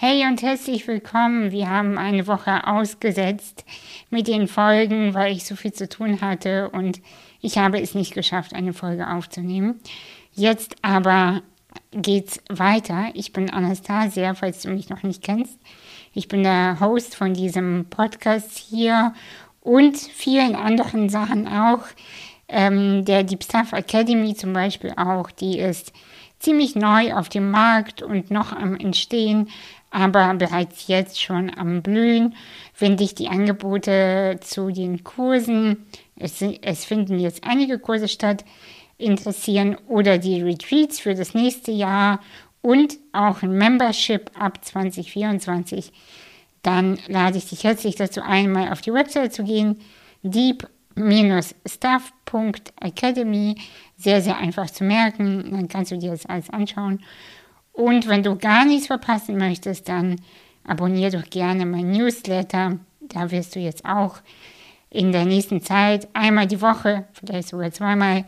Hey und herzlich willkommen. Wir haben eine Woche ausgesetzt mit den Folgen, weil ich so viel zu tun hatte und ich habe es nicht geschafft, eine Folge aufzunehmen. Jetzt aber geht's weiter. Ich bin Anastasia, falls du mich noch nicht kennst. Ich bin der Host von diesem Podcast hier und vielen anderen Sachen auch. Ähm, der Deep Stuff Academy zum Beispiel auch, die ist ziemlich neu auf dem Markt und noch am Entstehen aber bereits jetzt schon am Blühen, wenn dich die Angebote zu den Kursen, es, es finden jetzt einige Kurse statt, interessieren oder die Retreats für das nächste Jahr und auch ein Membership ab 2024, dann lade ich dich herzlich dazu ein, mal auf die Website zu gehen, deep-stuff.academy, sehr, sehr einfach zu merken, dann kannst du dir das alles anschauen und wenn du gar nichts verpassen möchtest, dann abonniere doch gerne mein Newsletter. Da wirst du jetzt auch in der nächsten Zeit einmal die Woche, vielleicht sogar zweimal,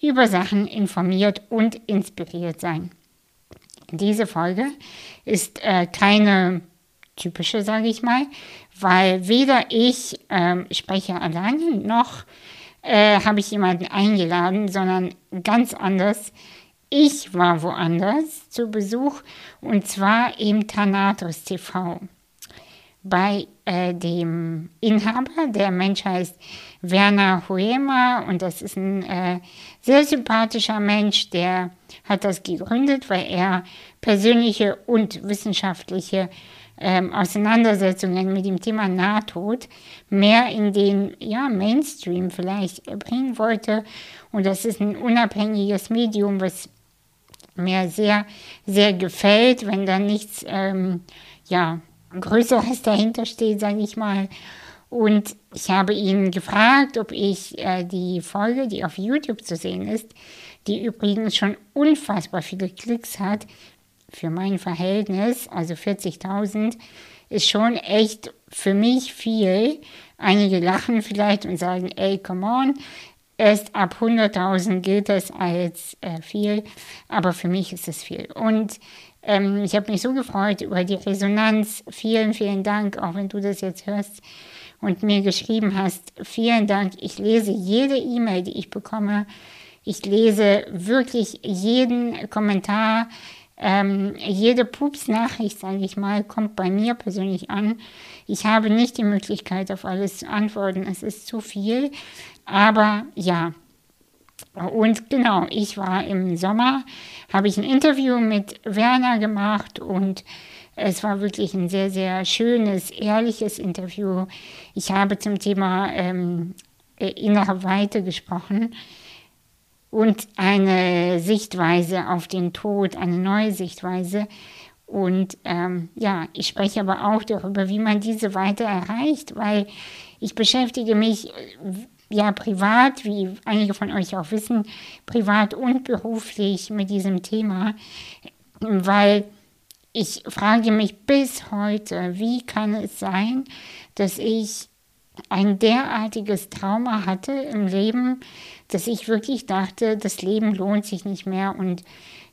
über Sachen informiert und inspiriert sein. Diese Folge ist äh, keine typische, sage ich mal, weil weder ich äh, spreche alleine noch äh, habe ich jemanden eingeladen, sondern ganz anders ich war woanders zu Besuch und zwar im Thanatos TV. Bei äh, dem Inhaber, der Mensch heißt Werner Huema und das ist ein äh, sehr sympathischer Mensch, der hat das gegründet, weil er persönliche und wissenschaftliche ähm, Auseinandersetzungen mit dem Thema Nahtod mehr in den ja, Mainstream vielleicht bringen wollte. Und das ist ein unabhängiges Medium, was mir sehr, sehr gefällt, wenn da nichts ähm, ja, Größeres dahinter steht, sage ich mal. Und ich habe ihn gefragt, ob ich äh, die Folge, die auf YouTube zu sehen ist, die übrigens schon unfassbar viele Klicks hat, für mein Verhältnis, also 40.000, ist schon echt für mich viel. Einige lachen vielleicht und sagen, ey, come on, Erst ab 100.000 gilt das als äh, viel, aber für mich ist es viel. Und ähm, ich habe mich so gefreut über die Resonanz. Vielen, vielen Dank, auch wenn du das jetzt hörst und mir geschrieben hast. Vielen Dank. Ich lese jede E-Mail, die ich bekomme. Ich lese wirklich jeden Kommentar. Ähm, jede Pups-Nachricht, sage ich mal, kommt bei mir persönlich an. Ich habe nicht die Möglichkeit, auf alles zu antworten. Es ist zu viel. Aber ja, und genau, ich war im Sommer, habe ich ein Interview mit Werner gemacht und es war wirklich ein sehr, sehr schönes, ehrliches Interview. Ich habe zum Thema ähm, innere Weite gesprochen und eine Sichtweise auf den Tod, eine neue Sichtweise. Und ähm, ja, ich spreche aber auch darüber, wie man diese Weite erreicht, weil ich beschäftige mich ja privat, wie einige von euch auch wissen, privat und beruflich mit diesem Thema, weil ich frage mich bis heute, wie kann es sein, dass ich ein derartiges Trauma hatte im Leben, dass ich wirklich dachte, das Leben lohnt sich nicht mehr und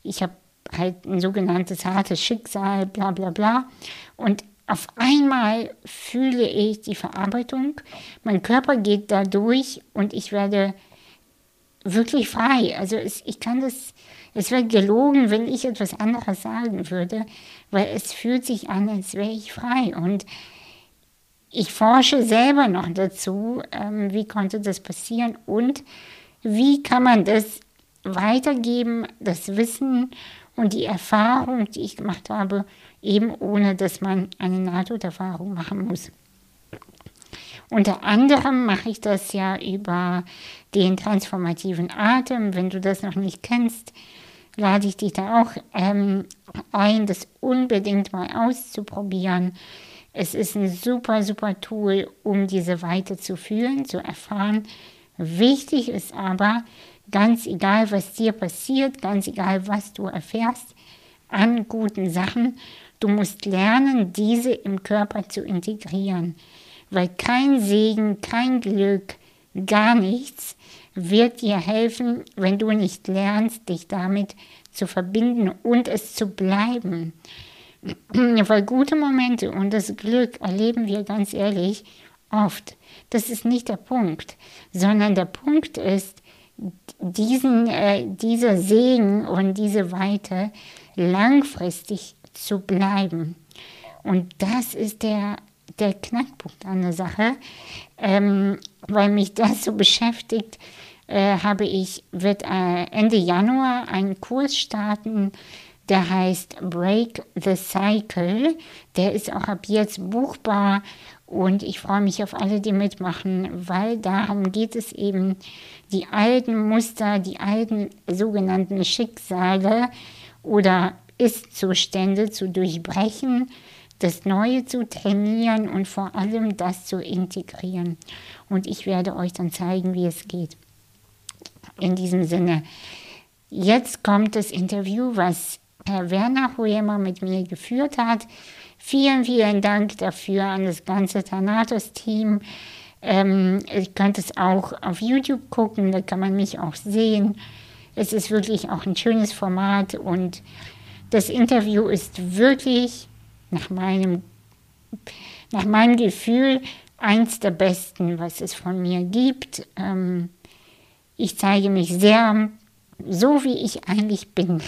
ich habe halt ein sogenanntes hartes Schicksal, bla bla bla. Und auf einmal fühle ich die Verarbeitung, mein Körper geht da durch und ich werde wirklich frei. Also es, ich kann das, es wäre gelogen, wenn ich etwas anderes sagen würde, weil es fühlt sich an, als wäre ich frei. Und ich forsche selber noch dazu, ähm, wie konnte das passieren und wie kann man das weitergeben, das Wissen und die Erfahrung, die ich gemacht habe, eben ohne dass man eine Nahtoderfahrung machen muss. Unter anderem mache ich das ja über den transformativen Atem. Wenn du das noch nicht kennst, lade ich dich da auch ähm, ein, das unbedingt mal auszuprobieren. Es ist ein super, super Tool, um diese Weite zu fühlen, zu erfahren. Wichtig ist aber, ganz egal, was dir passiert, ganz egal, was du erfährst an guten Sachen, Du musst lernen, diese im Körper zu integrieren, weil kein Segen, kein Glück, gar nichts wird dir helfen, wenn du nicht lernst, dich damit zu verbinden und es zu bleiben. Weil gute Momente und das Glück erleben wir ganz ehrlich oft. Das ist nicht der Punkt, sondern der Punkt ist, diesen, äh, dieser Segen und diese Weite langfristig zu bleiben. Und das ist der, der Knackpunkt an der Sache, ähm, weil mich das so beschäftigt, äh, habe ich, wird äh, Ende Januar einen Kurs starten, der heißt Break the Cycle. Der ist auch ab jetzt buchbar und ich freue mich auf alle, die mitmachen, weil darum geht es eben, die alten Muster, die alten sogenannten Schicksale oder Ist-Zustände zu durchbrechen, das Neue zu trainieren und vor allem das zu integrieren. Und ich werde euch dann zeigen, wie es geht. In diesem Sinne, jetzt kommt das Interview, was Herr Werner Huema mit mir geführt hat. Vielen, vielen Dank dafür an das ganze Thanatos-Team. Ähm, ich könnte es auch auf YouTube gucken, da kann man mich auch sehen. Es ist wirklich auch ein schönes Format und das Interview ist wirklich nach meinem, nach meinem Gefühl eins der besten, was es von mir gibt. Ähm, ich zeige mich sehr, so wie ich eigentlich bin,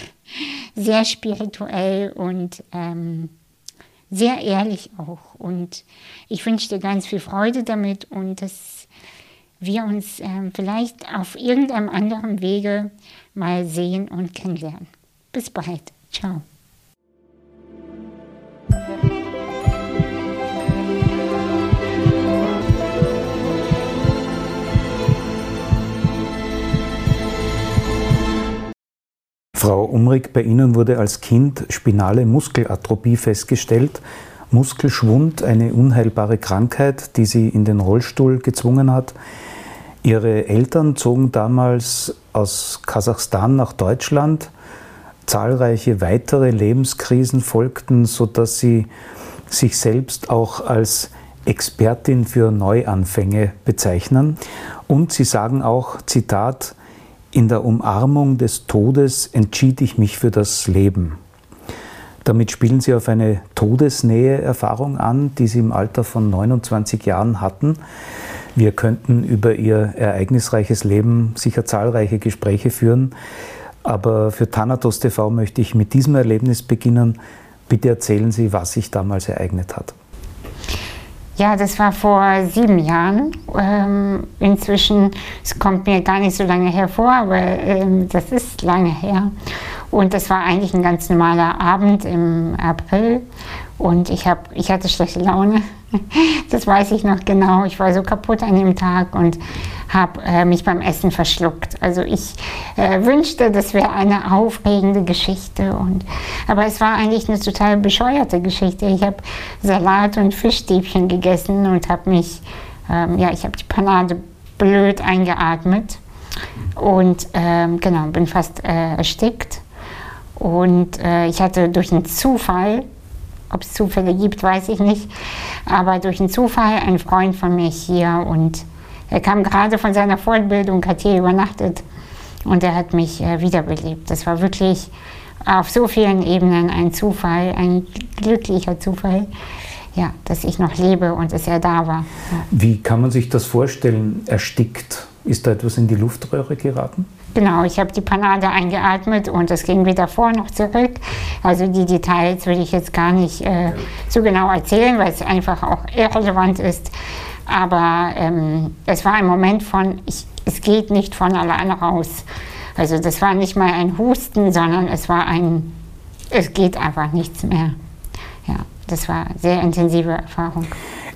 sehr spirituell und ähm, sehr ehrlich auch. Und ich wünsche dir ganz viel Freude damit und dass wir uns ähm, vielleicht auf irgendeinem anderen Wege mal sehen und kennenlernen. Bis bald. Ciao. Frau Umrig, bei Ihnen wurde als Kind spinale Muskelatrophie festgestellt. Muskelschwund, eine unheilbare Krankheit, die Sie in den Rollstuhl gezwungen hat. Ihre Eltern zogen damals aus Kasachstan nach Deutschland. Zahlreiche weitere Lebenskrisen folgten, sodass Sie sich selbst auch als Expertin für Neuanfänge bezeichnen. Und Sie sagen auch, Zitat, in der Umarmung des Todes entschied ich mich für das Leben. Damit spielen Sie auf eine Todesnähe-Erfahrung an, die Sie im Alter von 29 Jahren hatten. Wir könnten über Ihr ereignisreiches Leben sicher zahlreiche Gespräche führen, aber für Thanatos TV möchte ich mit diesem Erlebnis beginnen. Bitte erzählen Sie, was sich damals ereignet hat. Ja, das war vor sieben Jahren. Ähm, inzwischen, es kommt mir gar nicht so lange hervor, aber ähm, das ist lange her. Und das war eigentlich ein ganz normaler Abend im April. Und ich, hab, ich hatte schlechte Laune. Das weiß ich noch genau. Ich war so kaputt an dem Tag und habe äh, mich beim Essen verschluckt. Also ich äh, wünschte, das wäre eine aufregende Geschichte. Und, aber es war eigentlich eine total bescheuerte Geschichte. Ich habe Salat und Fischstäbchen gegessen und habe mich, ähm, ja, ich habe die Panade blöd eingeatmet. Und ähm, genau, bin fast äh, erstickt. Und äh, ich hatte durch einen Zufall, ob es Zufälle gibt, weiß ich nicht, aber durch einen Zufall einen Freund von mir hier und er kam gerade von seiner Fortbildung, hat hier übernachtet und er hat mich äh, wiederbelebt. Das war wirklich auf so vielen Ebenen ein Zufall, ein glücklicher Zufall, ja, dass ich noch lebe und dass er da war. Ja. Wie kann man sich das vorstellen, erstickt? Ist da etwas in die Luftröhre geraten? Genau, ich habe die Panade eingeatmet und es ging weder vor noch zurück. Also die Details will ich jetzt gar nicht äh, so genau erzählen, weil es einfach auch irrelevant ist. Aber ähm, es war ein Moment von, ich, es geht nicht von alleine raus. Also das war nicht mal ein Husten, sondern es war ein, es geht einfach nichts mehr. Ja, das war eine sehr intensive Erfahrung.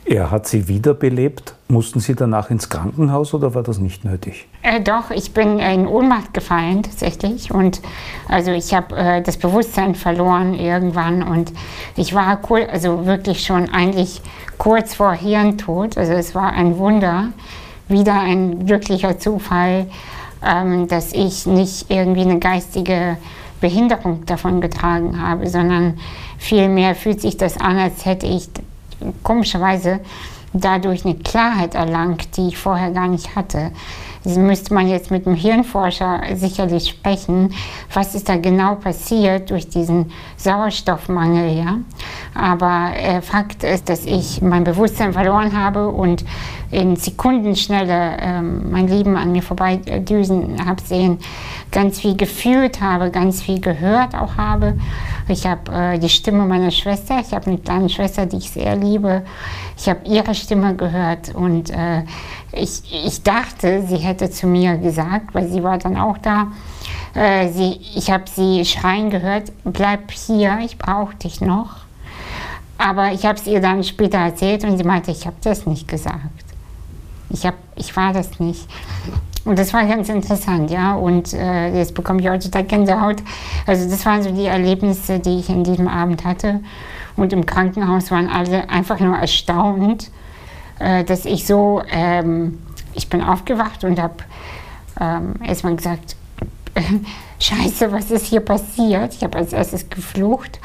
Er hat Sie wiederbelebt. Mussten Sie danach ins Krankenhaus oder war das nicht nötig? Äh, doch, ich bin in Ohnmacht gefallen tatsächlich und also ich habe äh, das Bewusstsein verloren irgendwann und ich war cool, also wirklich schon eigentlich kurz vor Hirntod. Also es war ein Wunder, wieder ein glücklicher Zufall, ähm, dass ich nicht irgendwie eine geistige Behinderung davon getragen habe, sondern vielmehr fühlt sich das an, als hätte ich komischerweise dadurch eine Klarheit erlangt, die ich vorher gar nicht hatte. Das müsste man jetzt mit dem Hirnforscher sicherlich sprechen. Was ist da genau passiert durch diesen Sauerstoffmangel? Ja? Aber äh, Fakt ist, dass ich mein Bewusstsein verloren habe und in Sekundenschnelle äh, mein Leben an mir vorbeidüsen habe sehen, ganz viel gefühlt habe, ganz viel gehört auch habe. Ich habe äh, die Stimme meiner Schwester, ich habe eine kleine Schwester, die ich sehr liebe. Ich habe ihre Stimme gehört und äh, ich, ich dachte, sie hätte zu mir gesagt, weil sie war dann auch da. Äh, sie, ich habe sie schreien gehört, bleib hier, ich brauche dich noch. Aber ich habe es ihr dann später erzählt und sie meinte, ich habe das nicht gesagt. Ich, hab, ich war das nicht. Und das war ganz interessant, ja. Und äh, jetzt bekomme ich heute total Gänsehaut. Also das waren so die Erlebnisse, die ich an diesem Abend hatte. Und im Krankenhaus waren alle einfach nur erstaunt, äh, dass ich so, ähm, ich bin aufgewacht und habe ähm, erstmal gesagt, Scheiße, was ist hier passiert? Ich habe als erstes geflucht.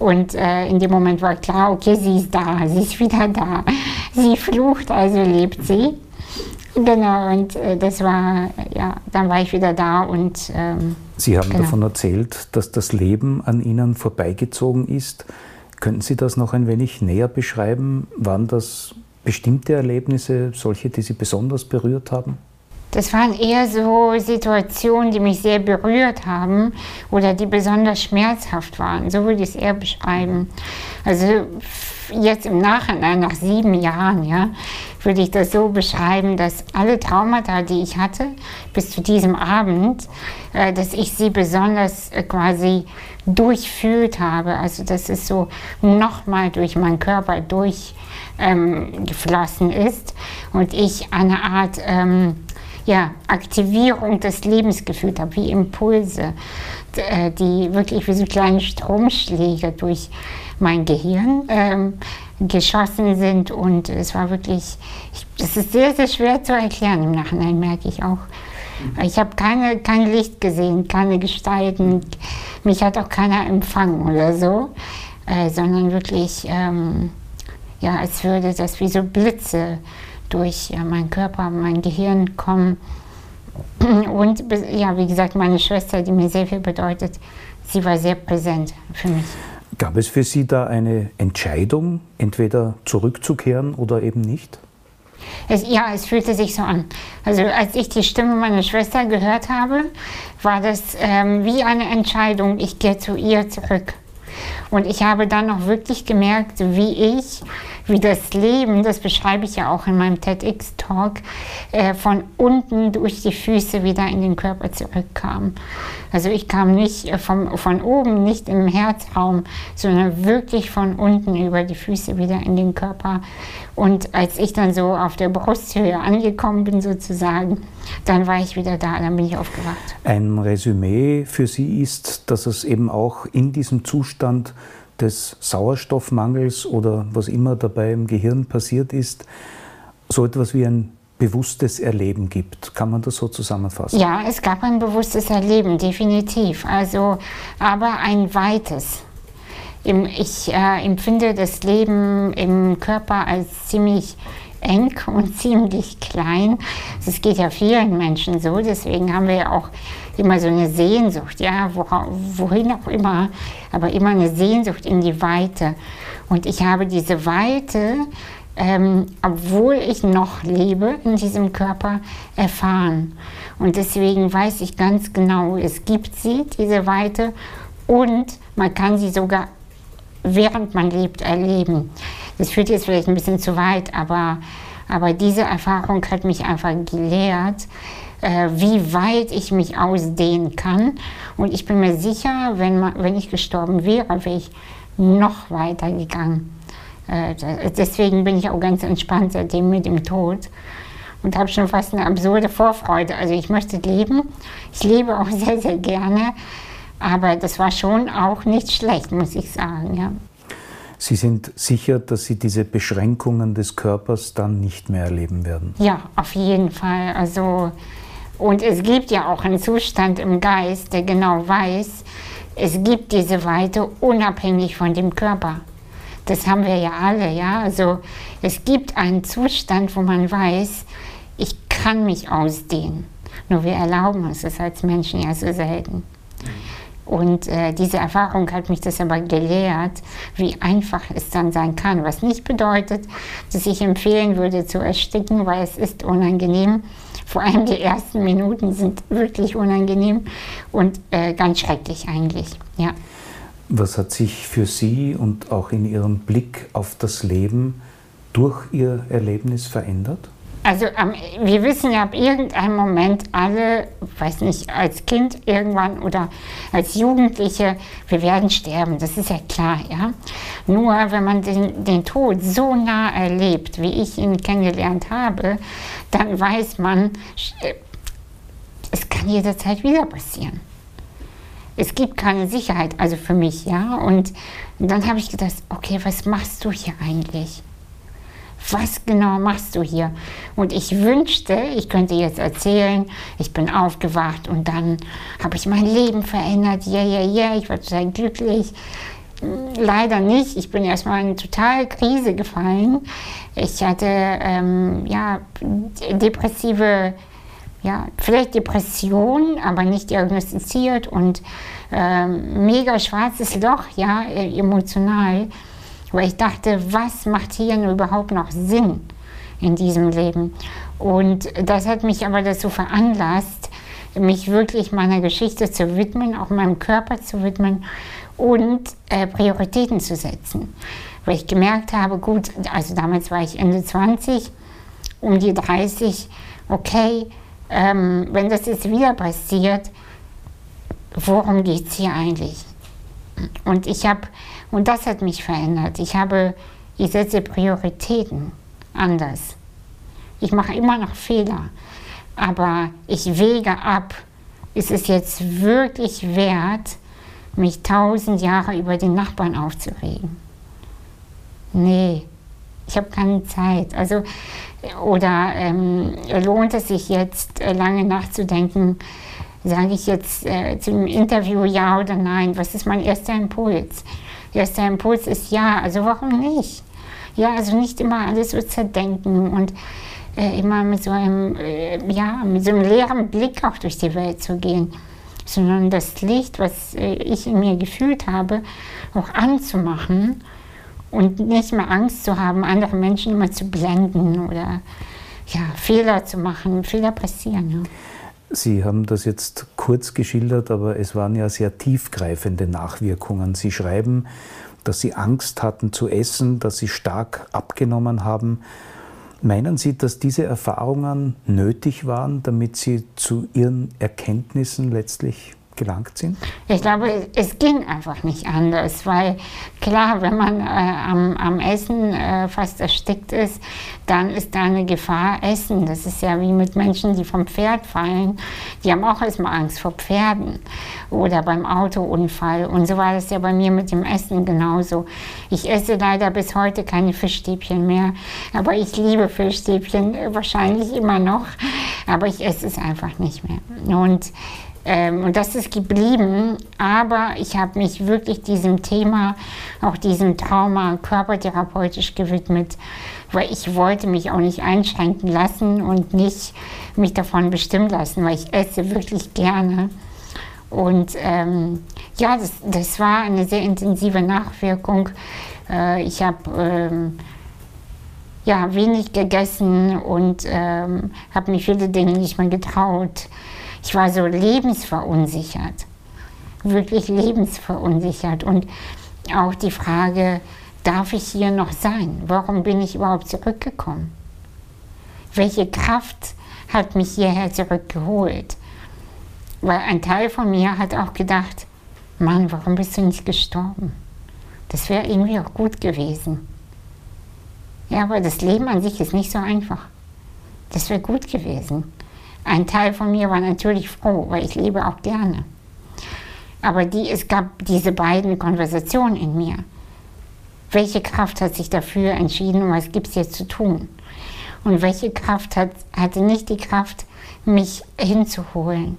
Und äh, in dem Moment war klar, okay, sie ist da, sie ist wieder da. Sie flucht, also lebt sie. Genau, und äh, das war, ja, dann war ich wieder da und. Ähm, Sie haben genau. davon erzählt, dass das Leben an Ihnen vorbeigezogen ist. Könnten Sie das noch ein wenig näher beschreiben? Waren das bestimmte Erlebnisse, solche, die Sie besonders berührt haben? Das waren eher so Situationen, die mich sehr berührt haben oder die besonders schmerzhaft waren. So würde ich es eher beschreiben. Also jetzt im Nachhinein, nach sieben Jahren, ja, würde ich das so beschreiben, dass alle Traumata, die ich hatte, bis zu diesem Abend, äh, dass ich sie besonders äh, quasi durchfühlt habe. Also dass es so nochmal durch meinen Körper durchgeflossen ähm, ist und ich eine Art ähm, ja, Aktivierung des Lebens gefühlt habe, wie Impulse, äh, die wirklich wie so kleine Stromschläge durch mein Gehirn ähm, geschossen sind. Und es war wirklich, es ist sehr, sehr schwer zu erklären im Nachhinein, merke ich auch. Ich habe keine, kein Licht gesehen, keine Gestalten, mich hat auch keiner empfangen oder so, äh, sondern wirklich, ähm, ja, als würde das wie so Blitze durch meinen Körper, mein Gehirn kommen. Und ja, wie gesagt, meine Schwester, die mir sehr viel bedeutet, sie war sehr präsent für mich. Gab es für Sie da eine Entscheidung, entweder zurückzukehren oder eben nicht? Es, ja, es fühlte sich so an. Also als ich die Stimme meiner Schwester gehört habe, war das ähm, wie eine Entscheidung, ich gehe zu ihr zurück. Und ich habe dann auch wirklich gemerkt, wie ich wie das Leben, das beschreibe ich ja auch in meinem TEDx-Talk, äh, von unten durch die Füße wieder in den Körper zurückkam. Also ich kam nicht äh, vom, von oben, nicht im Herzraum, sondern wirklich von unten über die Füße wieder in den Körper. Und als ich dann so auf der Brusthöhe angekommen bin sozusagen, dann war ich wieder da, dann bin ich aufgewacht. Ein Resümee für Sie ist, dass es eben auch in diesem Zustand des Sauerstoffmangels oder was immer dabei im Gehirn passiert ist, so etwas wie ein bewusstes Erleben gibt. Kann man das so zusammenfassen? Ja, es gab ein bewusstes Erleben, definitiv. Also, aber ein weites. Ich äh, empfinde das Leben im Körper als ziemlich eng und ziemlich klein. Das geht ja vielen Menschen so, deswegen haben wir ja auch immer so eine Sehnsucht, ja, wohin auch immer, aber immer eine Sehnsucht in die Weite. Und ich habe diese Weite, ähm, obwohl ich noch lebe in diesem Körper, erfahren. Und deswegen weiß ich ganz genau, es gibt sie, diese Weite, und man kann sie sogar während man lebt erleben. Das führt jetzt vielleicht ein bisschen zu weit, aber, aber diese Erfahrung hat mich einfach gelehrt, äh, wie weit ich mich ausdehnen kann. Und ich bin mir sicher, wenn, man, wenn ich gestorben wäre, wäre ich noch weiter gegangen. Äh, deswegen bin ich auch ganz entspannt seitdem mit dem Tod und habe schon fast eine absurde Vorfreude. Also ich möchte leben. Ich lebe auch sehr, sehr gerne. Aber das war schon auch nicht schlecht, muss ich sagen. Ja. Sie sind sicher, dass Sie diese Beschränkungen des Körpers dann nicht mehr erleben werden? Ja, auf jeden Fall. Also und es gibt ja auch einen Zustand im Geist, der genau weiß, es gibt diese Weite unabhängig von dem Körper. Das haben wir ja alle, ja. Also es gibt einen Zustand, wo man weiß, ich kann mich ausdehnen. Nur wir erlauben uns das als Menschen ja so selten. Und äh, diese Erfahrung hat mich das aber gelehrt, wie einfach es dann sein kann. Was nicht bedeutet, dass ich empfehlen würde zu ersticken, weil es ist unangenehm. Vor allem die ersten Minuten sind wirklich unangenehm und äh, ganz schrecklich eigentlich. Ja. Was hat sich für Sie und auch in Ihrem Blick auf das Leben durch Ihr Erlebnis verändert? Also ähm, wir wissen ja ab irgendeinem Moment alle, weiß nicht, als Kind irgendwann oder als Jugendliche, wir werden sterben, das ist ja klar, ja. Nur wenn man den, den Tod so nah erlebt, wie ich ihn kennengelernt habe, dann weiß man, äh, es kann jederzeit wieder passieren. Es gibt keine Sicherheit, also für mich, ja. Und dann habe ich gedacht, okay, was machst du hier eigentlich? Was genau machst du hier? Und ich wünschte, ich könnte jetzt erzählen, ich bin aufgewacht und dann habe ich mein Leben verändert. Ja, ja, ja, ich war total glücklich. Leider nicht. Ich bin erstmal in eine total Krise gefallen. Ich hatte ähm, ja, depressive, ja, vielleicht Depression, aber nicht diagnostiziert und ähm, mega schwarzes Loch, ja, emotional weil ich dachte, was macht hier überhaupt noch Sinn in diesem Leben? Und das hat mich aber dazu veranlasst, mich wirklich meiner Geschichte zu widmen, auch meinem Körper zu widmen und äh, Prioritäten zu setzen. Weil ich gemerkt habe, gut, also damals war ich Ende 20, um die 30, okay, ähm, wenn das jetzt wieder passiert, worum geht es hier eigentlich? Und ich habe und das hat mich verändert. Ich habe, ich setze Prioritäten anders. Ich mache immer noch Fehler, aber ich wege ab, ist es jetzt wirklich wert, mich tausend Jahre über den Nachbarn aufzuregen? Nee, ich habe keine Zeit. Also, oder ähm, lohnt es sich jetzt äh, lange nachzudenken, sage ich jetzt äh, zum Interview ja oder nein? Was ist mein erster Impuls? Erster Impuls ist ja, also warum nicht? Ja, also nicht immer alles so zerdenken und äh, immer mit so, einem, äh, ja, mit so einem leeren Blick auch durch die Welt zu gehen, sondern das Licht, was äh, ich in mir gefühlt habe, auch anzumachen und nicht mehr Angst zu haben, andere Menschen immer zu blenden oder ja, Fehler zu machen. Fehler passieren. Ja. Sie haben das jetzt kurz geschildert, aber es waren ja sehr tiefgreifende Nachwirkungen. Sie schreiben, dass Sie Angst hatten zu essen, dass Sie stark abgenommen haben. Meinen Sie, dass diese Erfahrungen nötig waren, damit Sie zu Ihren Erkenntnissen letztlich gelangt sind? Ich glaube, es ging einfach nicht anders, weil klar, wenn man äh, am, am, Essen äh, fast erstickt ist, dann ist da eine Gefahr Essen. Das ist ja wie mit Menschen, die vom Pferd fallen. Die haben auch erstmal Angst vor Pferden oder beim Autounfall. Und so war das ja bei mir mit dem Essen genauso. Ich esse leider bis heute keine Fischstäbchen mehr, aber ich liebe Fischstäbchen wahrscheinlich immer noch, aber ich esse es einfach nicht mehr. Und ähm, und das ist geblieben, aber ich habe mich wirklich diesem Thema, auch diesem Trauma körpertherapeutisch gewidmet, weil ich wollte mich auch nicht einschränken lassen und nicht mich davon bestimmen lassen, weil ich esse wirklich gerne. Und ähm, ja, das, das war eine sehr intensive Nachwirkung. Äh, ich habe ähm, ja, wenig gegessen und ähm, habe mich viele Dinge nicht mehr getraut. Ich war so lebensverunsichert, wirklich lebensverunsichert. Und auch die Frage, darf ich hier noch sein? Warum bin ich überhaupt zurückgekommen? Welche Kraft hat mich hierher zurückgeholt? Weil ein Teil von mir hat auch gedacht, Mann, warum bist du nicht gestorben? Das wäre irgendwie auch gut gewesen. Ja, aber das Leben an sich ist nicht so einfach. Das wäre gut gewesen. Ein Teil von mir war natürlich froh, weil ich lebe auch gerne. Aber die, es gab diese beiden Konversationen in mir. Welche Kraft hat sich dafür entschieden, was gibt es jetzt zu tun? Und welche Kraft hat, hatte nicht die Kraft, mich hinzuholen?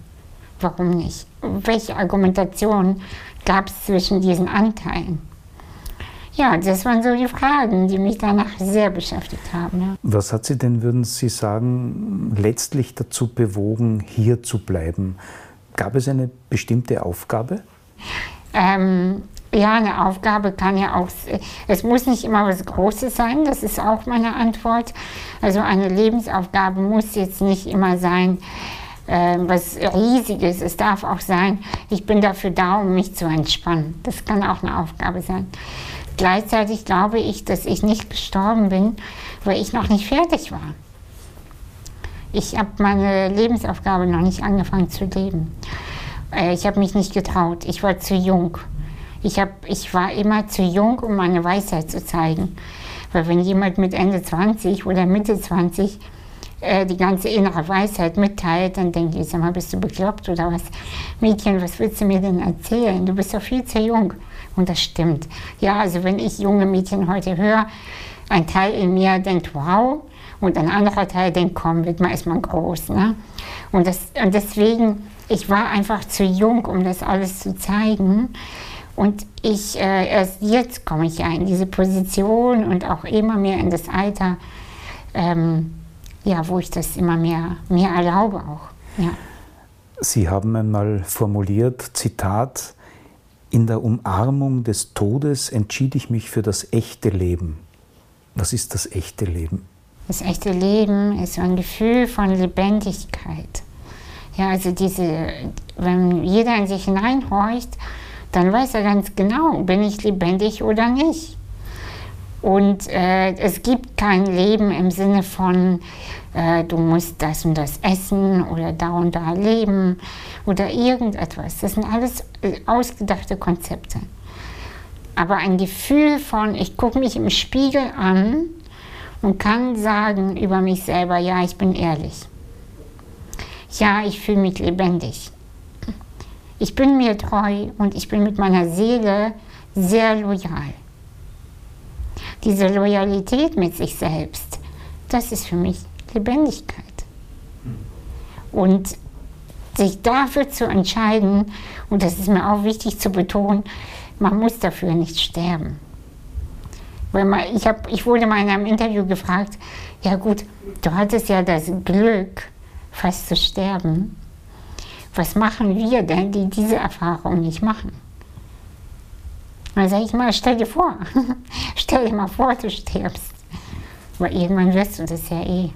Warum nicht? Welche Argumentation gab es zwischen diesen Anteilen? Ja, das waren so die Fragen, die mich danach sehr beschäftigt haben. Ja. Was hat Sie denn, würden Sie sagen, letztlich dazu bewogen, hier zu bleiben? Gab es eine bestimmte Aufgabe? Ähm, ja, eine Aufgabe kann ja auch, es muss nicht immer was Großes sein, das ist auch meine Antwort. Also eine Lebensaufgabe muss jetzt nicht immer sein, äh, was Riesiges. Es darf auch sein, ich bin dafür da, um mich zu entspannen. Das kann auch eine Aufgabe sein. Gleichzeitig glaube ich, dass ich nicht gestorben bin, weil ich noch nicht fertig war. Ich habe meine Lebensaufgabe noch nicht angefangen zu leben. Äh, ich habe mich nicht getraut. Ich war zu jung. Ich, hab, ich war immer zu jung, um meine Weisheit zu zeigen. Weil wenn jemand mit Ende 20 oder Mitte 20 äh, die ganze innere Weisheit mitteilt, dann denke ich, sag mal, bist du bekloppt oder was? Mädchen, was willst du mir denn erzählen? Du bist doch viel zu jung. Und das stimmt. Ja, also wenn ich junge Mädchen heute höre, ein Teil in mir denkt, wow, und ein anderer Teil denkt, komm, wird mal erstmal groß. Ne? Und, das, und deswegen, ich war einfach zu jung, um das alles zu zeigen. Und ich, äh, erst jetzt komme ich ja in diese Position und auch immer mehr in das Alter, ähm, ja, wo ich das immer mehr, mehr erlaube auch. Ja. Sie haben einmal formuliert, Zitat, in der Umarmung des Todes entschied ich mich für das echte Leben. Was ist das echte Leben? Das echte Leben ist ein Gefühl von Lebendigkeit. Ja, also diese, wenn jeder in sich hineinhorcht, dann weiß er ganz genau, bin ich lebendig oder nicht. Und äh, es gibt kein Leben im Sinne von, äh, du musst das und das essen oder da und da leben oder irgendetwas. Das sind alles äh, ausgedachte Konzepte. Aber ein Gefühl von, ich gucke mich im Spiegel an und kann sagen über mich selber, ja, ich bin ehrlich. Ja, ich fühle mich lebendig. Ich bin mir treu und ich bin mit meiner Seele sehr loyal. Diese Loyalität mit sich selbst, das ist für mich Lebendigkeit. Und sich dafür zu entscheiden, und das ist mir auch wichtig zu betonen, man muss dafür nicht sterben. Weil man, ich, hab, ich wurde mal in einem Interview gefragt, ja gut, du hattest ja das Glück, fast zu sterben. Was machen wir denn, die diese Erfahrung nicht machen? Sage ich mal, stell dir vor, stell dir mal vor, du stirbst. Weil irgendwann wirst du das ja eh.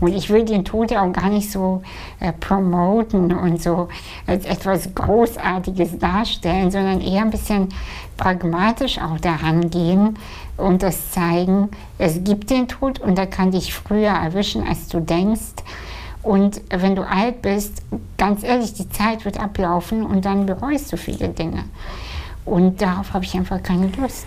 Und ich will den Tod auch gar nicht so äh, promoten und so als etwas Großartiges darstellen, sondern eher ein bisschen pragmatisch auch daran gehen und das zeigen, es gibt den Tod und er kann dich früher erwischen, als du denkst. Und wenn du alt bist, ganz ehrlich, die Zeit wird ablaufen und dann bereust du viele Dinge. Und darauf habe ich einfach keine Lust.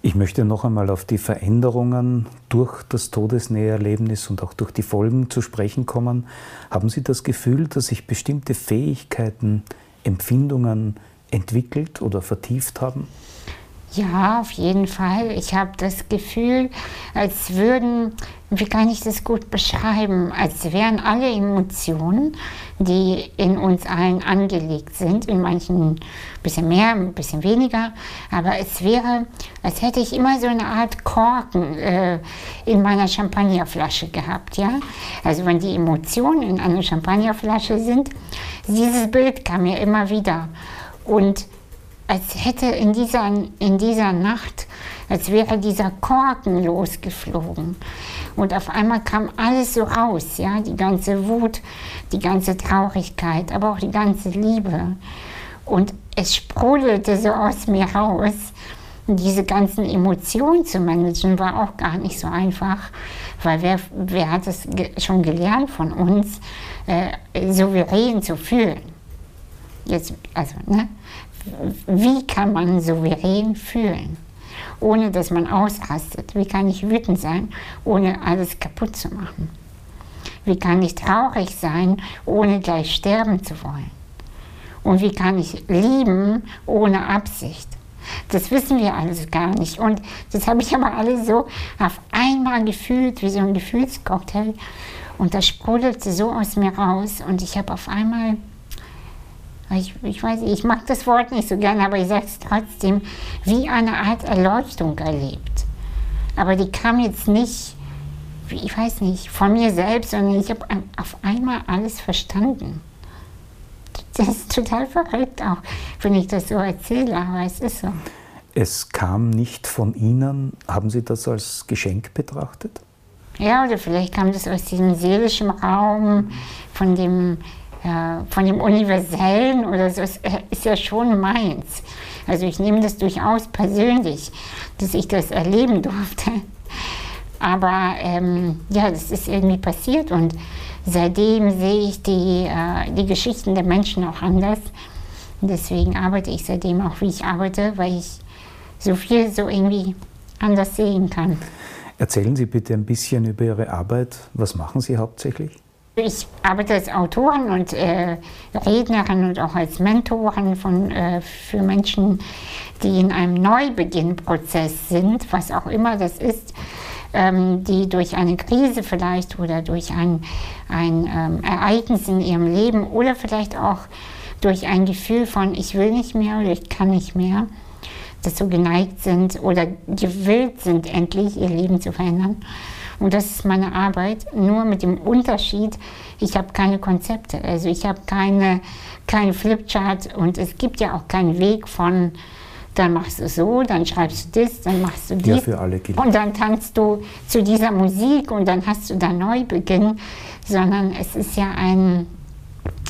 Ich möchte noch einmal auf die Veränderungen durch das Todesnäherlebnis und auch durch die Folgen zu sprechen kommen. Haben Sie das Gefühl, dass sich bestimmte Fähigkeiten, Empfindungen entwickelt oder vertieft haben? Ja, auf jeden Fall. Ich habe das Gefühl, als würden, wie kann ich das gut beschreiben, als wären alle Emotionen, die in uns allen angelegt sind, in manchen ein bisschen mehr, ein bisschen weniger, aber es wäre, als hätte ich immer so eine Art Korken äh, in meiner Champagnerflasche gehabt. Ja? Also wenn die Emotionen in einer Champagnerflasche sind, dieses Bild kam mir immer wieder. Und als hätte in dieser, in dieser Nacht, als wäre dieser Korken losgeflogen. Und auf einmal kam alles so raus, ja, die ganze Wut, die ganze Traurigkeit, aber auch die ganze Liebe. Und es sprudelte so aus mir raus. Und diese ganzen Emotionen zu managen war auch gar nicht so einfach, weil wer, wer hat es schon gelernt von uns, äh, souverän zu fühlen? Jetzt, also, ne? Wie kann man souverän fühlen, ohne dass man ausrastet? Wie kann ich wütend sein, ohne alles kaputt zu machen? Wie kann ich traurig sein, ohne gleich sterben zu wollen? Und wie kann ich lieben ohne Absicht? Das wissen wir alles gar nicht. Und das habe ich aber alles so auf einmal gefühlt, wie so ein Gefühlscocktail. Und das sprudelte so aus mir raus. Und ich habe auf einmal ich, ich weiß, ich mag das Wort nicht so gerne, aber ich sage es trotzdem, wie eine Art Erleuchtung erlebt. Aber die kam jetzt nicht, ich weiß nicht, von mir selbst, sondern ich habe auf einmal alles verstanden. Das ist total verrückt auch, wenn ich das so erzähle, aber es ist so. Es kam nicht von Ihnen. Haben Sie das als Geschenk betrachtet? Ja, oder vielleicht kam das aus diesem seelischen Raum, von dem von dem Universellen oder so, ist, äh, ist ja schon meins. Also ich nehme das durchaus persönlich, dass ich das erleben durfte. Aber ähm, ja, das ist irgendwie passiert und seitdem sehe ich die, äh, die Geschichten der Menschen auch anders. Deswegen arbeite ich seitdem auch, wie ich arbeite, weil ich so viel so irgendwie anders sehen kann. Erzählen Sie bitte ein bisschen über Ihre Arbeit. Was machen Sie hauptsächlich? Ich arbeite als Autorin und äh, Rednerin und auch als Mentorin von, äh, für Menschen, die in einem Neubeginnprozess sind, was auch immer das ist, ähm, die durch eine Krise vielleicht oder durch ein, ein ähm, Ereignis in ihrem Leben oder vielleicht auch durch ein Gefühl von ich will nicht mehr oder ich kann nicht mehr, so geneigt sind oder gewillt sind, endlich ihr Leben zu verändern und das ist meine Arbeit, nur mit dem Unterschied, ich habe keine Konzepte. Also ich habe keine, keine Flipchart und es gibt ja auch keinen Weg von, dann machst du so, dann schreibst du das, dann machst du dies. Ja, für alle gilt. Und dann tanzt du zu dieser Musik und dann hast du da Neubeginn, sondern es ist ja ein,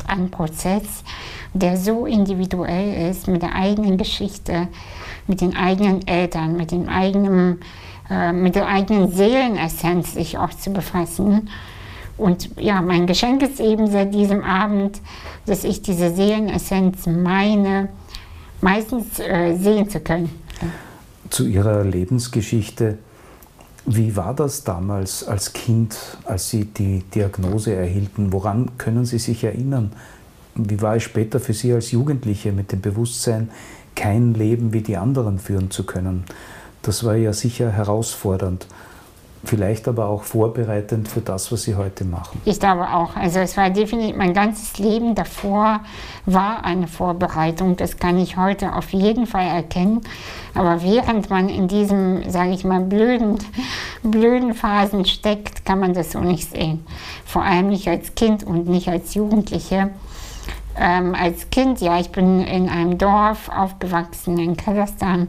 ein Prozess, der so individuell ist, mit der eigenen Geschichte, mit den eigenen Eltern, mit dem eigenen äh, mit der eigenen Seelenessenz sich auch zu befassen. Und ja, mein Geschenk ist eben seit diesem Abend, dass ich diese Seelenessenz meine, meistens äh, sehen zu können. Zu Ihrer Lebensgeschichte. Wie war das damals als Kind, als Sie die Diagnose erhielten? Woran können Sie sich erinnern? Wie war es später für Sie als Jugendliche mit dem Bewusstsein, kein Leben wie die anderen führen zu können? Das war ja sicher herausfordernd. Vielleicht aber auch vorbereitend für das, was Sie heute machen. Ich glaube auch. Also es war definitiv, mein ganzes Leben davor war eine Vorbereitung. Das kann ich heute auf jeden Fall erkennen. Aber während man in diesem, sage ich mal, blöden, blöden Phasen steckt, kann man das so nicht sehen. Vor allem nicht als Kind und nicht als Jugendliche. Ähm, als Kind, ja, ich bin in einem Dorf aufgewachsen in Kasachstan.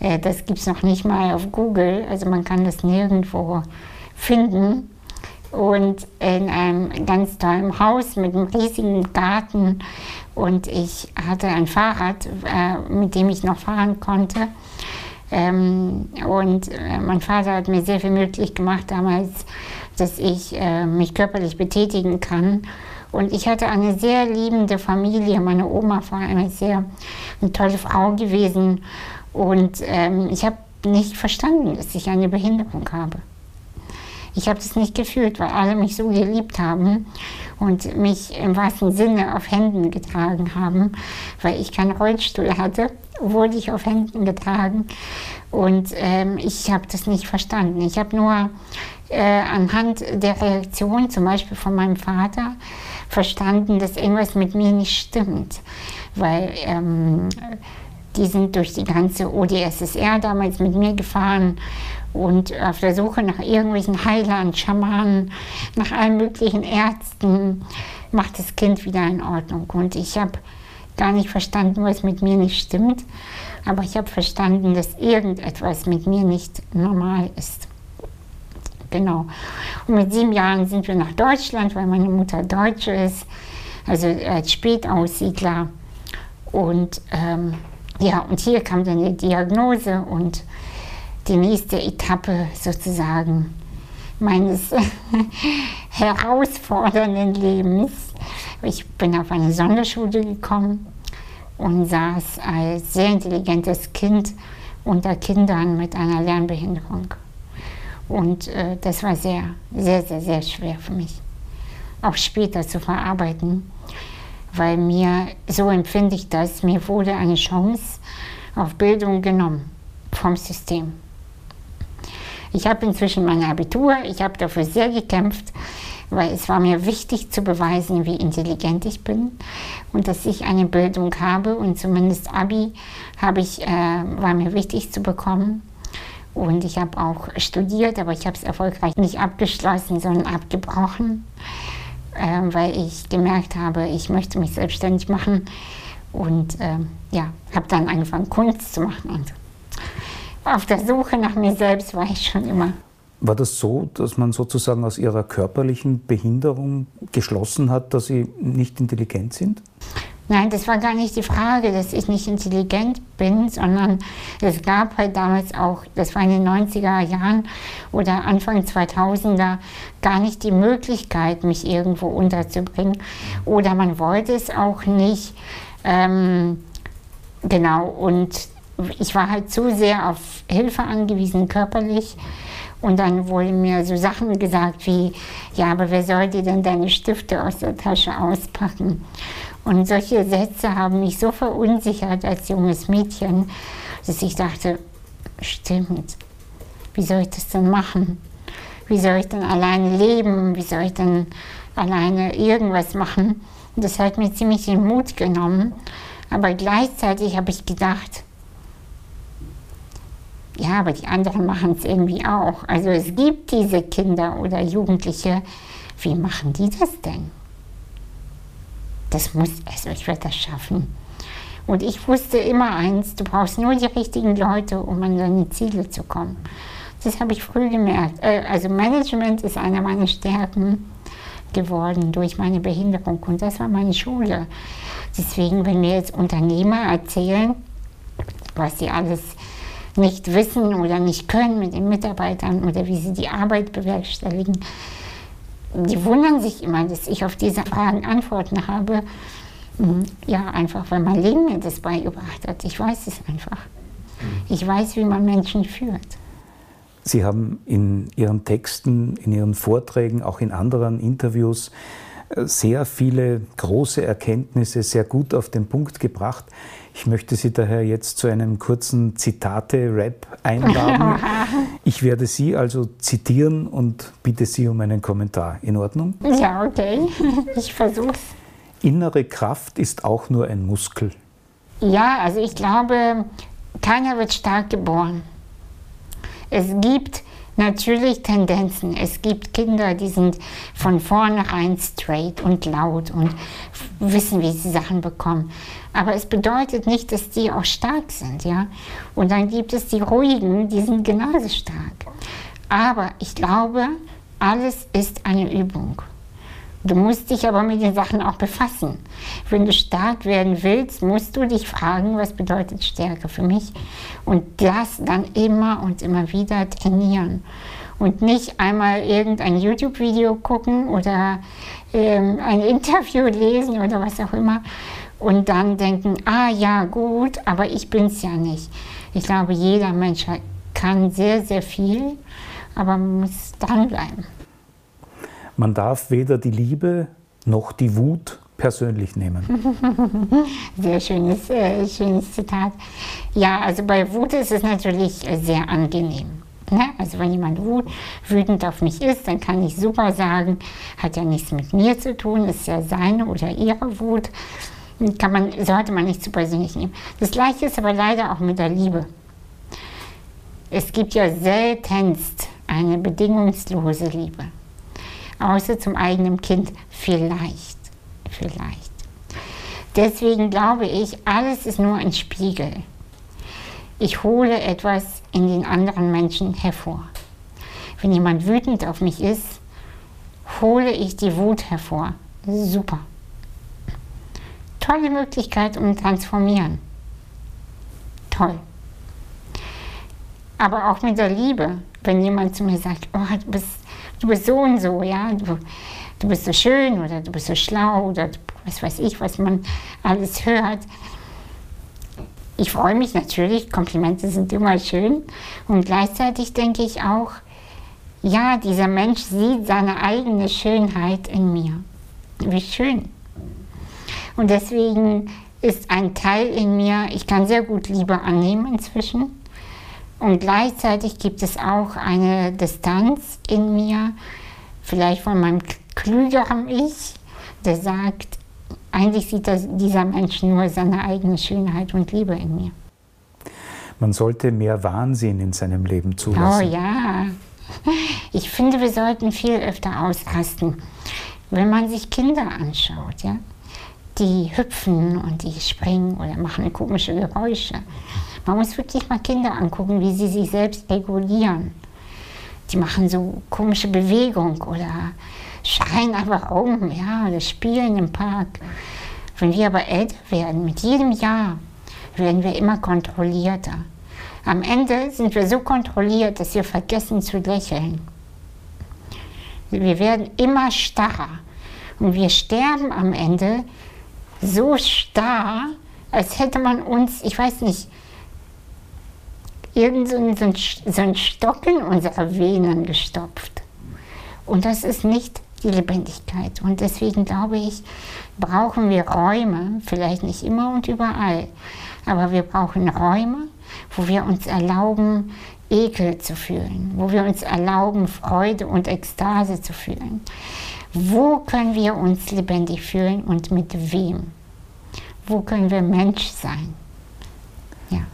Äh, das gibt es noch nicht mal auf Google, also man kann das nirgendwo finden. Und in einem ganz tollen Haus mit einem riesigen Garten. Und ich hatte ein Fahrrad, äh, mit dem ich noch fahren konnte. Ähm, und äh, mein Vater hat mir sehr viel möglich gemacht damals, dass ich äh, mich körperlich betätigen kann. Und ich hatte eine sehr liebende Familie. Meine Oma war eine sehr eine tolle Frau gewesen. Und ähm, ich habe nicht verstanden, dass ich eine Behinderung habe. Ich habe das nicht gefühlt, weil alle mich so geliebt haben und mich im wahrsten Sinne auf Händen getragen haben. Weil ich keinen Rollstuhl hatte, wurde ich auf Händen getragen. Und ähm, ich habe das nicht verstanden. Ich habe nur äh, anhand der Reaktion, zum Beispiel von meinem Vater, verstanden, dass irgendwas mit mir nicht stimmt. Weil ähm, die sind durch die ganze ODSSR damals mit mir gefahren und auf der Suche nach irgendwelchen Heilern, Schamanen, nach allen möglichen Ärzten, macht das Kind wieder in Ordnung. Und ich habe gar nicht verstanden, was mit mir nicht stimmt, aber ich habe verstanden, dass irgendetwas mit mir nicht normal ist. Genau. Und mit sieben Jahren sind wir nach Deutschland, weil meine Mutter Deutsche ist, also als Spätaussiedler. Und ähm, ja, und hier kam dann die Diagnose und die nächste Etappe sozusagen meines herausfordernden Lebens. Ich bin auf eine Sonderschule gekommen und saß als sehr intelligentes Kind unter Kindern mit einer Lernbehinderung. Und äh, das war sehr, sehr, sehr, sehr schwer für mich, auch später zu verarbeiten, weil mir, so empfinde ich das, mir wurde eine Chance auf Bildung genommen vom System. Ich habe inzwischen mein Abitur, ich habe dafür sehr gekämpft, weil es war mir wichtig zu beweisen, wie intelligent ich bin und dass ich eine Bildung habe und zumindest Abi habe ich, äh, war mir wichtig zu bekommen. Und ich habe auch studiert, aber ich habe es erfolgreich nicht abgeschlossen, sondern abgebrochen, äh, weil ich gemerkt habe, ich möchte mich selbstständig machen und äh, ja, habe dann angefangen Kunst zu machen. Und auf der Suche nach mir selbst war ich schon immer. War das so, dass man sozusagen aus ihrer körperlichen Behinderung geschlossen hat, dass sie nicht intelligent sind? Nein, das war gar nicht die Frage, dass ich nicht intelligent bin, sondern es gab halt damals auch, das war in den 90er Jahren oder Anfang 2000er, gar nicht die Möglichkeit, mich irgendwo unterzubringen. Oder man wollte es auch nicht. Ähm, genau, und ich war halt zu sehr auf Hilfe angewiesen, körperlich. Und dann wurden mir so Sachen gesagt wie, ja, aber wer soll dir denn deine Stifte aus der Tasche auspacken? Und solche Sätze haben mich so verunsichert als junges Mädchen, dass ich dachte, stimmt, wie soll ich das denn machen? Wie soll ich denn alleine leben? Wie soll ich denn alleine irgendwas machen? Und das hat mir ziemlich den Mut genommen. Aber gleichzeitig habe ich gedacht, ja, aber die anderen machen es irgendwie auch. Also es gibt diese Kinder oder Jugendliche, wie machen die das denn? Das muss, also ich werde das schaffen. Und ich wusste immer eins, du brauchst nur die richtigen Leute, um an deine Ziele zu kommen. Das habe ich früh gemerkt. Äh, also Management ist einer meiner Stärken geworden durch meine Behinderung und das war meine Schule. Deswegen, wenn mir jetzt Unternehmer erzählen, was sie alles nicht wissen oder nicht können mit den Mitarbeitern oder wie sie die Arbeit bewerkstelligen, die wundern sich immer, dass ich auf diese Fragen Antworten habe. Mhm. Ja, einfach, weil mein Leben mir das beigebracht hat. Ich weiß es einfach. Ich weiß, wie man Menschen führt. Sie haben in Ihren Texten, in Ihren Vorträgen, auch in anderen Interviews äh, sehr viele große Erkenntnisse sehr gut auf den Punkt gebracht. Ich möchte Sie daher jetzt zu einem kurzen Zitate-Rap einladen. Ich werde Sie also zitieren und bitte Sie um einen Kommentar. In Ordnung? Ja, okay. Ich versuch's. Innere Kraft ist auch nur ein Muskel. Ja, also ich glaube, keiner wird stark geboren. Es gibt natürlich Tendenzen. Es gibt Kinder, die sind von vornherein straight und laut und wissen, wie sie Sachen bekommen. Aber es bedeutet nicht, dass die auch stark sind, ja. Und dann gibt es die ruhigen, die sind genauso stark. Aber ich glaube, alles ist eine Übung. Du musst dich aber mit den Sachen auch befassen. Wenn du stark werden willst, musst du dich fragen, was bedeutet Stärke für mich? Und das dann immer und immer wieder trainieren. Und nicht einmal irgendein YouTube-Video gucken oder ähm, ein Interview lesen oder was auch immer und dann denken, ah ja, gut, aber ich bin es ja nicht. Ich glaube, jeder Mensch kann sehr, sehr viel, aber man muss dranbleiben. Man darf weder die Liebe noch die Wut persönlich nehmen. Sehr schönes, äh, schönes Zitat. Ja, also bei Wut ist es natürlich sehr angenehm. Ne? Also wenn jemand wut, wütend auf mich ist, dann kann ich super sagen, hat ja nichts mit mir zu tun, ist ja seine oder ihre Wut. Kann man, sollte man nicht zu persönlich nehmen. Das gleiche ist aber leider auch mit der Liebe. Es gibt ja seltenst eine bedingungslose Liebe außer zum eigenen Kind vielleicht, vielleicht. Deswegen glaube ich, alles ist nur ein Spiegel. Ich hole etwas in den anderen Menschen hervor. Wenn jemand wütend auf mich ist, hole ich die Wut hervor. Super. Tolle Möglichkeit, um transformieren. Toll. Aber auch mit der Liebe, wenn jemand zu mir sagt, oh, du bist du bist so und so, ja, du, du bist so schön oder du bist so schlau oder was weiß ich, was man alles hört. Ich freue mich natürlich, Komplimente sind immer schön und gleichzeitig denke ich auch, ja, dieser Mensch sieht seine eigene Schönheit in mir. Wie schön. Und deswegen ist ein Teil in mir, ich kann sehr gut Liebe annehmen inzwischen. Und gleichzeitig gibt es auch eine Distanz in mir, vielleicht von meinem klügerem Ich, der sagt, eigentlich sieht das, dieser Mensch nur seine eigene Schönheit und Liebe in mir. Man sollte mehr Wahnsinn in seinem Leben zulassen. Oh ja. Ich finde, wir sollten viel öfter ausrasten. Wenn man sich Kinder anschaut, ja, die hüpfen und die springen oder machen komische Geräusche. Man muss wirklich mal Kinder angucken, wie sie sich selbst regulieren. Die machen so komische Bewegungen oder schreien einfach rum, ja, oder spielen im Park. Wenn wir aber älter werden, mit jedem Jahr, werden wir immer kontrollierter. Am Ende sind wir so kontrolliert, dass wir vergessen zu lächeln. Wir werden immer starrer und wir sterben am Ende so starr, als hätte man uns, ich weiß nicht, irgend so ein, so Stock in unsere Venen gestopft. Und das ist nicht die Lebendigkeit. Und deswegen glaube ich, brauchen wir Räume, vielleicht nicht immer und überall, aber wir brauchen Räume, wo wir uns erlauben, Ekel zu fühlen, wo wir uns erlauben, Freude und Ekstase zu fühlen. Wo können wir uns lebendig fühlen und mit wem? Wo können wir Mensch sein? Ja.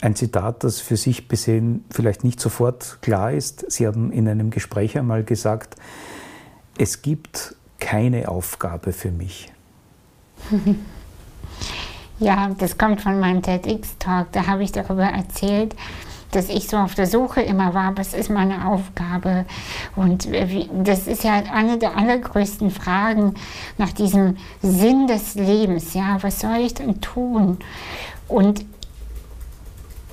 Ein Zitat, das für sich besehen vielleicht nicht sofort klar ist. Sie haben in einem Gespräch einmal gesagt, es gibt keine Aufgabe für mich. Ja, das kommt von meinem TEDx-Talk. Da habe ich darüber erzählt, dass ich so auf der Suche immer war, was ist meine Aufgabe? Und das ist ja eine der allergrößten Fragen nach diesem Sinn des Lebens. Ja, was soll ich denn tun? Und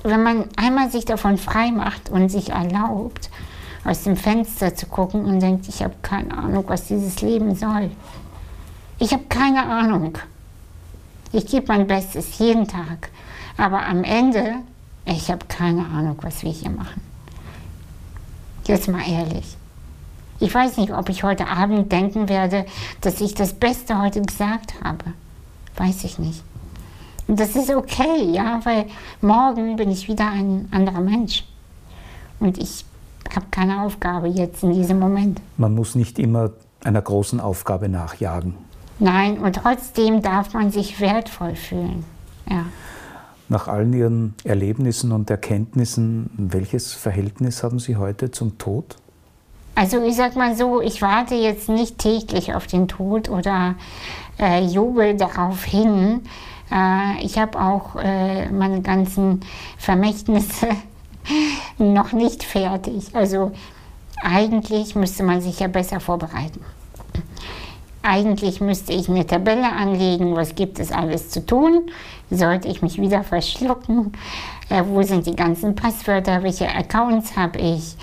wenn man einmal sich davon frei macht und sich erlaubt, aus dem Fenster zu gucken und denkt, ich habe keine Ahnung, was dieses Leben soll. Ich habe keine Ahnung. Ich gebe mein Bestes jeden Tag. Aber am Ende, ich habe keine Ahnung, was wir hier machen. Jetzt mal ehrlich. Ich weiß nicht, ob ich heute Abend denken werde, dass ich das Beste heute gesagt habe. Weiß ich nicht. Und das ist okay, ja, weil morgen bin ich wieder ein anderer Mensch. Und ich habe keine Aufgabe jetzt in diesem Moment. Man muss nicht immer einer großen Aufgabe nachjagen. Nein, und trotzdem darf man sich wertvoll fühlen. Ja. Nach allen Ihren Erlebnissen und Erkenntnissen, welches Verhältnis haben Sie heute zum Tod? Also ich sag mal so, ich warte jetzt nicht täglich auf den Tod oder äh, jubel darauf hin. Äh, ich habe auch äh, meine ganzen Vermächtnisse noch nicht fertig. Also eigentlich müsste man sich ja besser vorbereiten. Eigentlich müsste ich eine Tabelle anlegen, was gibt es alles zu tun. Sollte ich mich wieder verschlucken? Äh, wo sind die ganzen Passwörter? Welche Accounts habe ich?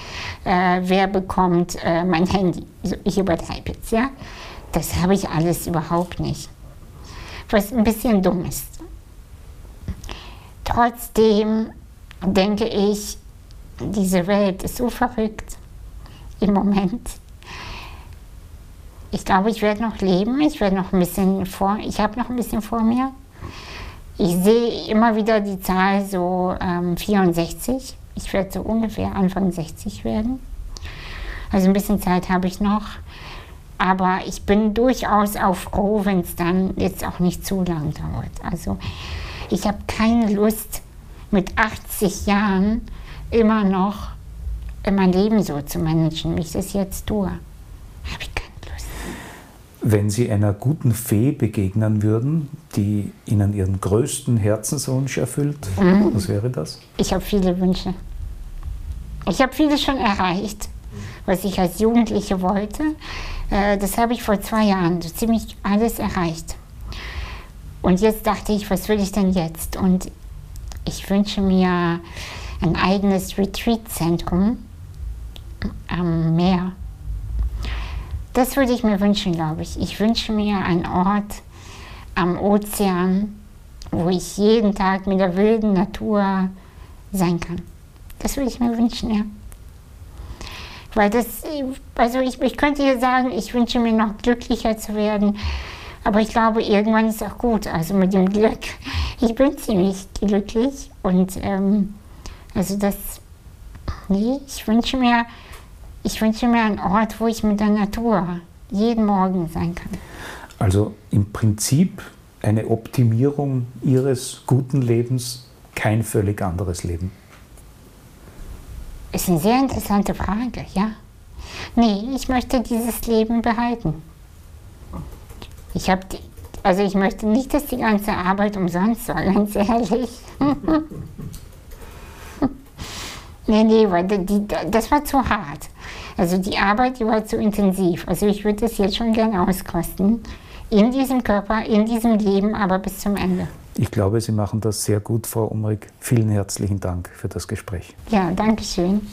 Äh, wer bekommt äh, mein Handy? Also ich übertreibe jetzt, ja? Das habe ich alles überhaupt nicht. Was ein bisschen dumm ist. Trotzdem denke ich, diese Welt ist so verrückt im Moment ich glaube, ich werde noch leben. Ich werde noch ein bisschen vor, ich habe noch ein bisschen vor mir. Ich sehe immer wieder die Zahl so ähm, 64. Ich werde so ungefähr Anfang 60 werden. Also ein bisschen Zeit habe ich noch. Aber ich bin durchaus auch froh, wenn es dann jetzt auch nicht zu lang dauert. Also ich habe keine Lust, mit 80 Jahren immer noch mein Leben so zu managen, wie ich das jetzt tue. Wenn Sie einer guten Fee begegnen würden, die Ihnen Ihren größten Herzenswunsch erfüllt, mhm. was wäre das? Ich habe viele Wünsche. Ich habe vieles schon erreicht, was ich als Jugendliche wollte. Äh, das habe ich vor zwei Jahren so ziemlich alles erreicht. Und jetzt dachte ich, was will ich denn jetzt? Und ich wünsche mir ein eigenes Retreat-Zentrum am Meer das würde ich mir wünschen, glaube ich. Ich wünsche mir einen Ort am Ozean, wo ich jeden Tag mit der wilden Natur sein kann. Das würde ich mir wünschen, ja. Weil das, also ich, ich könnte hier sagen, ich wünsche mir noch glücklicher zu werden, aber ich glaube, irgendwann ist auch gut. Also mit dem Glück. Ich bin ziemlich glücklich und ähm, also das, nee, ich wünsche mir ich wünsche mir einen Ort, wo ich mit der Natur jeden Morgen sein kann. Also im Prinzip eine Optimierung Ihres guten Lebens, kein völlig anderes Leben. Ist eine sehr interessante Frage, ja. Nee, ich möchte dieses Leben behalten. Ich habe, also ich möchte nicht, dass die ganze Arbeit umsonst war, ganz ehrlich. nee, nee, weil die, das war zu hart. Also die Arbeit, die war zu intensiv. Also ich würde das jetzt schon gerne auskosten. In diesem Körper, in diesem Leben, aber bis zum Ende. Ich glaube, Sie machen das sehr gut, Frau Umrig. Vielen herzlichen Dank für das Gespräch. Ja, danke schön.